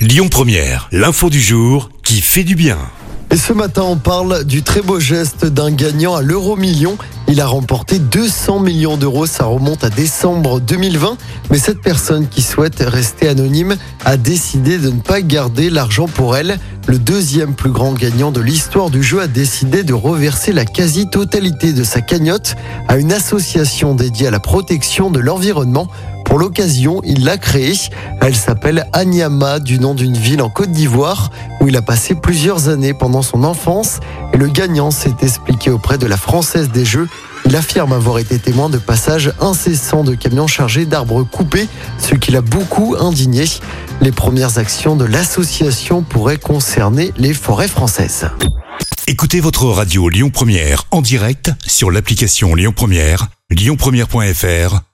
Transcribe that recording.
Lyon Première, l'info du jour qui fait du bien. Et ce matin, on parle du très beau geste d'un gagnant à l'euro million. Il a remporté 200 millions d'euros, ça remonte à décembre 2020. Mais cette personne qui souhaite rester anonyme a décidé de ne pas garder l'argent pour elle. Le deuxième plus grand gagnant de l'histoire du jeu a décidé de reverser la quasi-totalité de sa cagnotte à une association dédiée à la protection de l'environnement. Pour l'occasion, il l'a créée. Elle s'appelle Anyama, du nom d'une ville en Côte d'Ivoire, où il a passé plusieurs années pendant son enfance. Et le gagnant s'est expliqué auprès de la Française des Jeux. Il affirme avoir été témoin de passages incessants de camions chargés d'arbres coupés, ce qui l'a beaucoup indigné. Les premières actions de l'association pourraient concerner les forêts françaises. Écoutez votre radio Lyon Première en direct sur l'application Lyon Première, lyonpremière.fr